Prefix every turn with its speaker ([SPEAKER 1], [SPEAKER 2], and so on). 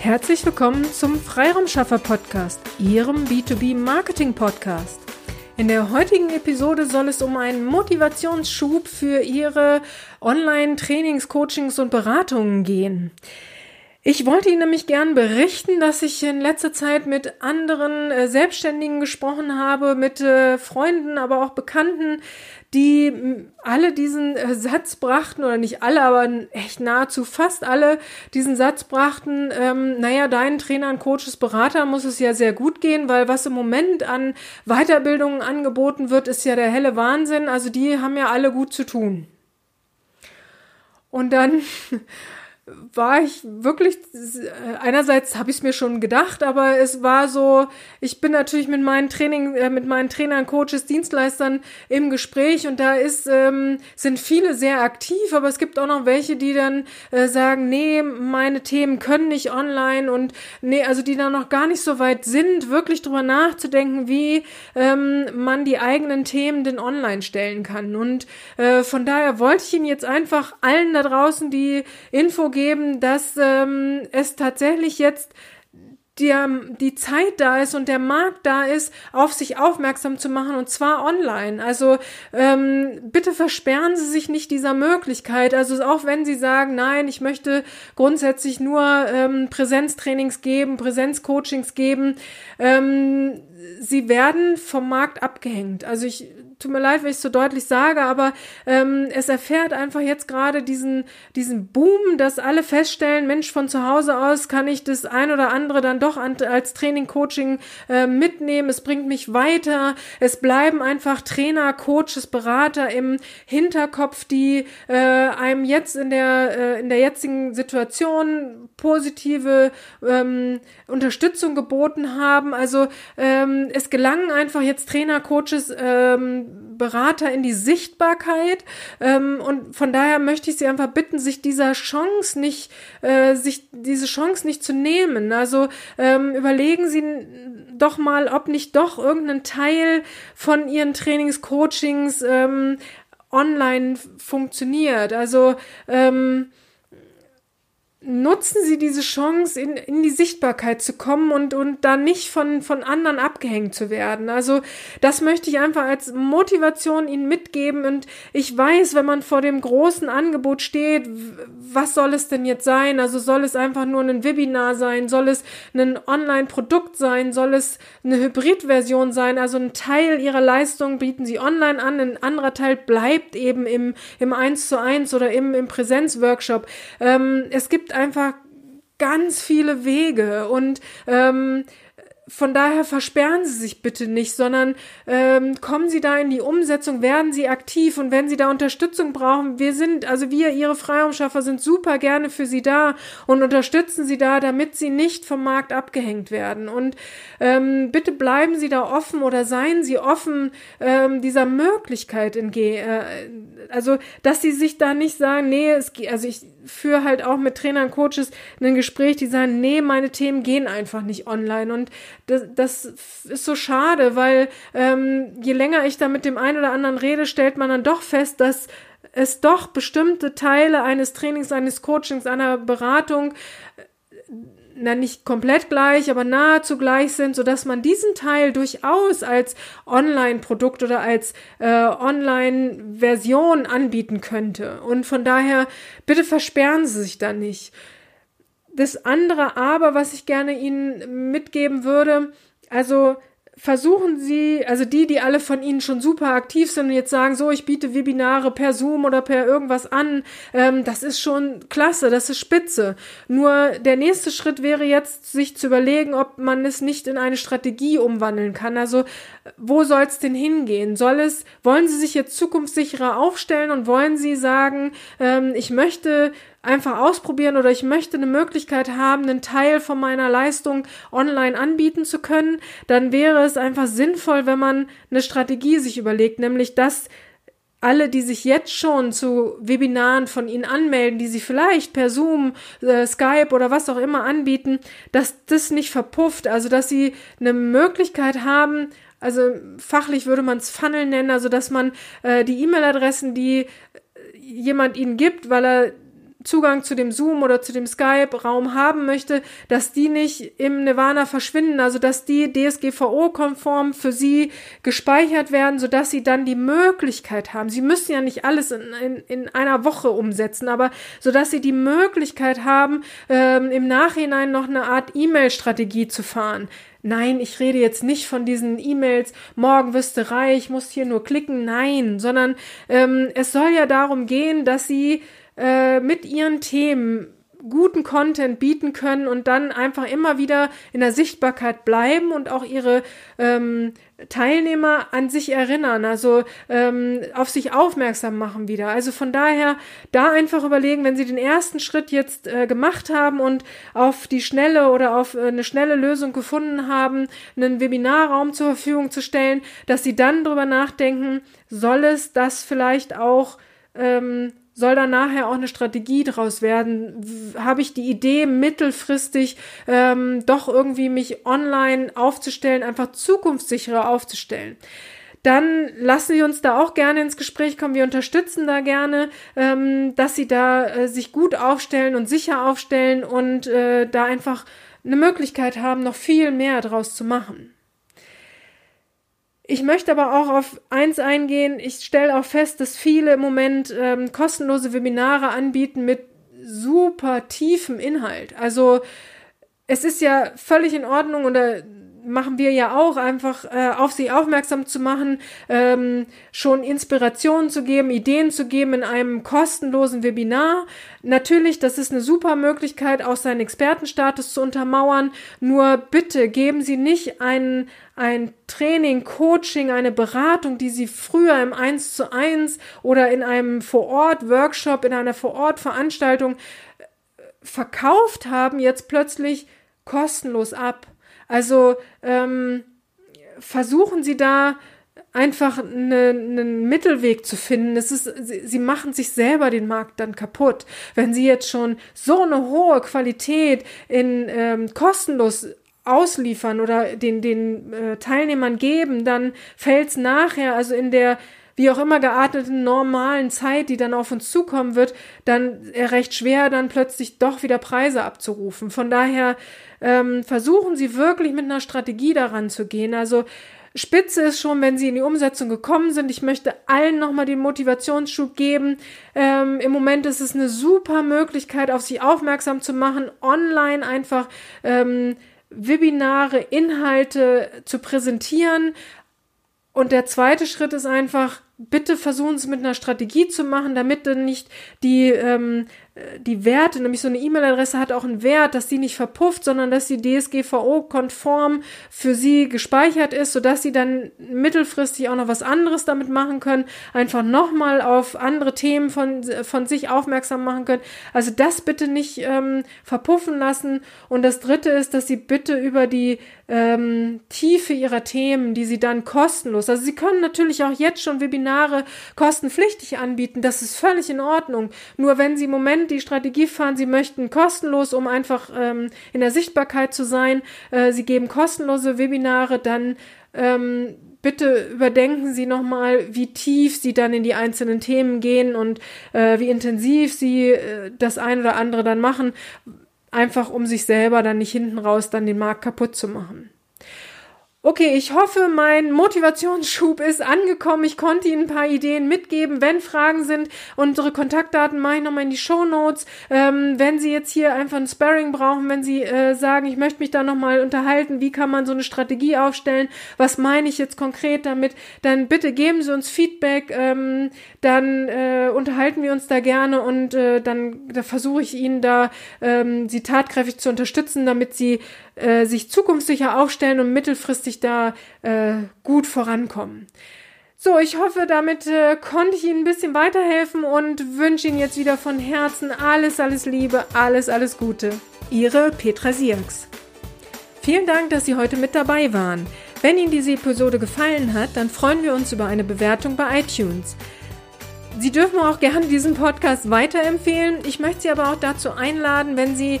[SPEAKER 1] Herzlich willkommen zum Freiraumschaffer Podcast, Ihrem B2B Marketing Podcast. In der heutigen Episode soll es um einen Motivationsschub für Ihre Online-Trainings, Coachings und Beratungen gehen. Ich wollte Ihnen nämlich gern berichten, dass ich in letzter Zeit mit anderen äh, Selbstständigen gesprochen habe, mit äh, Freunden, aber auch Bekannten, die alle diesen äh, Satz brachten, oder nicht alle, aber echt nahezu fast alle diesen Satz brachten, ähm, naja, deinen Trainern, Coaches, Berater muss es ja sehr gut gehen, weil was im Moment an Weiterbildungen angeboten wird, ist ja der helle Wahnsinn. Also die haben ja alle gut zu tun. Und dann war ich wirklich, einerseits habe ich es mir schon gedacht, aber es war so, ich bin natürlich mit meinen Training, äh, mit meinen Trainern, Coaches, Dienstleistern im Gespräch und da ist, ähm, sind viele sehr aktiv, aber es gibt auch noch welche, die dann äh, sagen, nee, meine Themen können nicht online und nee, also die da noch gar nicht so weit sind, wirklich drüber nachzudenken, wie ähm, man die eigenen Themen denn online stellen kann. Und äh, von daher wollte ich Ihnen jetzt einfach allen da draußen die Info geben, geben, dass ähm, es tatsächlich jetzt die, die Zeit da ist und der Markt da ist, auf sich aufmerksam zu machen und zwar online. Also ähm, bitte versperren Sie sich nicht dieser Möglichkeit. Also auch wenn Sie sagen, nein, ich möchte grundsätzlich nur ähm, Präsenztrainings geben, Präsenzcoachings geben, ähm, Sie werden vom Markt abgehängt. Also ich tut mir leid, wenn ich so deutlich sage, aber ähm, es erfährt einfach jetzt gerade diesen, diesen Boom, dass alle feststellen, Mensch, von zu Hause aus kann ich das ein oder andere dann doch an, als Training, Coaching äh, mitnehmen. Es bringt mich weiter. Es bleiben einfach Trainer, Coaches, Berater im Hinterkopf, die äh, einem jetzt in der, äh, in der jetzigen Situation positive ähm, Unterstützung geboten haben. Also ähm, es gelangen einfach jetzt Trainer, Coaches, ähm, Berater in die Sichtbarkeit. Ähm, und von daher möchte ich Sie einfach bitten, sich dieser Chance nicht, äh, sich diese Chance nicht zu nehmen. Also ähm, überlegen Sie doch mal, ob nicht doch irgendein Teil von Ihren Trainings, Coachings ähm, online funktioniert. Also ähm, nutzen Sie diese Chance, in, in die Sichtbarkeit zu kommen und, und da nicht von, von anderen abgehängt zu werden. Also das möchte ich einfach als Motivation Ihnen mitgeben. Und ich weiß, wenn man vor dem großen Angebot steht, was soll es denn jetzt sein? Also soll es einfach nur ein Webinar sein? Soll es ein Online-Produkt sein? Soll es eine Hybrid-Version sein? Also ein Teil Ihrer Leistung bieten Sie online an, ein anderer Teil bleibt eben im, im 1 zu 1 oder im, im Präsenzworkshop. Ähm, es gibt einfach ganz viele Wege und ähm, von daher versperren Sie sich bitte nicht, sondern ähm, kommen Sie da in die Umsetzung, werden Sie aktiv und wenn Sie da Unterstützung brauchen, wir sind, also wir, Ihre Freiraumschaffer, sind super gerne für Sie da und unterstützen Sie da, damit Sie nicht vom Markt abgehängt werden. Und ähm, bitte bleiben Sie da offen oder seien Sie offen ähm, dieser Möglichkeit in äh, also dass Sie sich da nicht sagen, nee, es also ich führe halt auch mit Trainern, Coaches ein Gespräch, die sagen, nee, meine Themen gehen einfach nicht online und das, das ist so schade, weil ähm, je länger ich da mit dem einen oder anderen rede, stellt man dann doch fest, dass es doch bestimmte Teile eines Trainings, eines Coachings, einer Beratung äh, na nicht komplett gleich, aber nahezu gleich sind, so dass man diesen Teil durchaus als Online-Produkt oder als äh, Online-Version anbieten könnte. Und von daher bitte versperren Sie sich da nicht. Das andere aber, was ich gerne Ihnen mitgeben würde, also versuchen Sie, also die, die alle von Ihnen schon super aktiv sind und jetzt sagen, so, ich biete Webinare per Zoom oder per irgendwas an, ähm, das ist schon klasse, das ist spitze. Nur der nächste Schritt wäre jetzt, sich zu überlegen, ob man es nicht in eine Strategie umwandeln kann. Also, wo soll es denn hingehen? Soll es, wollen Sie sich jetzt zukunftssicherer aufstellen und wollen Sie sagen, ähm, ich möchte einfach ausprobieren oder ich möchte eine Möglichkeit haben, einen Teil von meiner Leistung online anbieten zu können, dann wäre es einfach sinnvoll, wenn man eine Strategie sich überlegt, nämlich dass alle, die sich jetzt schon zu Webinaren von Ihnen anmelden, die Sie vielleicht per Zoom, äh, Skype oder was auch immer anbieten, dass das nicht verpufft, also dass Sie eine Möglichkeit haben, also fachlich würde man es Funnel nennen, also dass man äh, die E-Mail-Adressen, die jemand Ihnen gibt, weil er Zugang zu dem Zoom oder zu dem Skype-Raum haben möchte, dass die nicht im Nirvana verschwinden, also dass die DSGVO-konform für sie gespeichert werden, sodass sie dann die Möglichkeit haben. Sie müssen ja nicht alles in, in, in einer Woche umsetzen, aber sodass sie die Möglichkeit haben, ähm, im Nachhinein noch eine Art E-Mail-Strategie zu fahren. Nein, ich rede jetzt nicht von diesen E-Mails, morgen wirst du reich, musst hier nur klicken. Nein, sondern ähm, es soll ja darum gehen, dass sie äh, mit ihren Themen guten Content bieten können und dann einfach immer wieder in der Sichtbarkeit bleiben und auch ihre ähm, Teilnehmer an sich erinnern, also ähm, auf sich aufmerksam machen wieder. Also von daher da einfach überlegen, wenn Sie den ersten Schritt jetzt äh, gemacht haben und auf die schnelle oder auf äh, eine schnelle Lösung gefunden haben, einen Webinarraum zur Verfügung zu stellen, dass Sie dann drüber nachdenken, soll es das vielleicht auch ähm, soll da nachher auch eine Strategie draus werden? Habe ich die Idee, mittelfristig ähm, doch irgendwie mich online aufzustellen, einfach zukunftssicherer aufzustellen? dann lassen Sie uns da auch gerne ins Gespräch kommen. Wir unterstützen da gerne, ähm, dass Sie da äh, sich gut aufstellen und sicher aufstellen und äh, da einfach eine Möglichkeit haben, noch viel mehr draus zu machen. Ich möchte aber auch auf eins eingehen. Ich stelle auch fest, dass viele im Moment ähm, kostenlose Webinare anbieten mit super tiefem Inhalt. Also es ist ja völlig in Ordnung oder machen wir ja auch, einfach äh, auf sie aufmerksam zu machen, ähm, schon Inspirationen zu geben, Ideen zu geben in einem kostenlosen Webinar. Natürlich, das ist eine super Möglichkeit, auch seinen Expertenstatus zu untermauern. Nur bitte geben Sie nicht ein, ein Training, Coaching, eine Beratung, die Sie früher im 1 zu 1 oder in einem Vor-Ort-Workshop, in einer Vor-Ort-Veranstaltung äh, verkauft haben, jetzt plötzlich kostenlos ab. Also ähm, versuchen Sie da einfach eine, einen Mittelweg zu finden. Es ist, sie, sie machen sich selber den Markt dann kaputt. Wenn sie jetzt schon so eine hohe Qualität in ähm, kostenlos ausliefern oder den, den äh, Teilnehmern geben, dann fällt's nachher, also in der wie auch immer gearteten normalen Zeit, die dann auf uns zukommen wird, dann recht schwer, dann plötzlich doch wieder Preise abzurufen. Von daher ähm, versuchen Sie wirklich mit einer Strategie daran zu gehen. Also Spitze ist schon, wenn sie in die Umsetzung gekommen sind. Ich möchte allen nochmal den Motivationsschub geben. Ähm, Im Moment ist es eine super Möglichkeit, auf sie aufmerksam zu machen, online einfach ähm, Webinare, Inhalte zu präsentieren. Und der zweite Schritt ist einfach, bitte versuchen es mit einer Strategie zu machen, damit dann nicht die ähm, die Werte, nämlich so eine E-Mail-Adresse hat auch einen Wert, dass die nicht verpufft, sondern dass sie DSGVO-konform für sie gespeichert ist, sodass sie dann mittelfristig auch noch was anderes damit machen können, einfach nochmal auf andere Themen von, von sich aufmerksam machen können. Also das bitte nicht ähm, verpuffen lassen. Und das dritte ist, dass sie bitte über die ähm, Tiefe ihrer Themen, die sie dann kostenlos, also sie können natürlich auch jetzt schon Webinare kostenpflichtig anbieten, das ist völlig in Ordnung. Nur wenn sie im Moment die Strategie fahren, sie möchten kostenlos, um einfach ähm, in der Sichtbarkeit zu sein. Äh, sie geben kostenlose Webinare, dann ähm, bitte überdenken Sie nochmal, wie tief Sie dann in die einzelnen Themen gehen und äh, wie intensiv Sie äh, das eine oder andere dann machen, einfach um sich selber dann nicht hinten raus dann den Markt kaputt zu machen. Okay, ich hoffe, mein Motivationsschub ist angekommen. Ich konnte Ihnen ein paar Ideen mitgeben. Wenn Fragen sind, unsere Kontaktdaten mache ich nochmal in die Show Notes. Ähm, wenn Sie jetzt hier einfach ein Sparring brauchen, wenn Sie äh, sagen, ich möchte mich da nochmal unterhalten, wie kann man so eine Strategie aufstellen, was meine ich jetzt konkret damit, dann bitte geben Sie uns Feedback, ähm, dann äh, unterhalten wir uns da gerne und äh, dann da versuche ich Ihnen da ähm, Sie tatkräftig zu unterstützen, damit Sie äh, sich zukunftssicher aufstellen und mittelfristig da äh, gut vorankommen. So, ich hoffe, damit äh, konnte ich Ihnen ein bisschen weiterhelfen und wünsche Ihnen jetzt wieder von Herzen alles, alles Liebe, alles, alles Gute. Ihre Petra Sierks. Vielen Dank, dass Sie heute mit dabei waren. Wenn Ihnen diese Episode gefallen hat, dann freuen wir uns über eine Bewertung bei iTunes. Sie dürfen auch gerne diesen Podcast weiterempfehlen. Ich möchte Sie aber auch dazu einladen, wenn Sie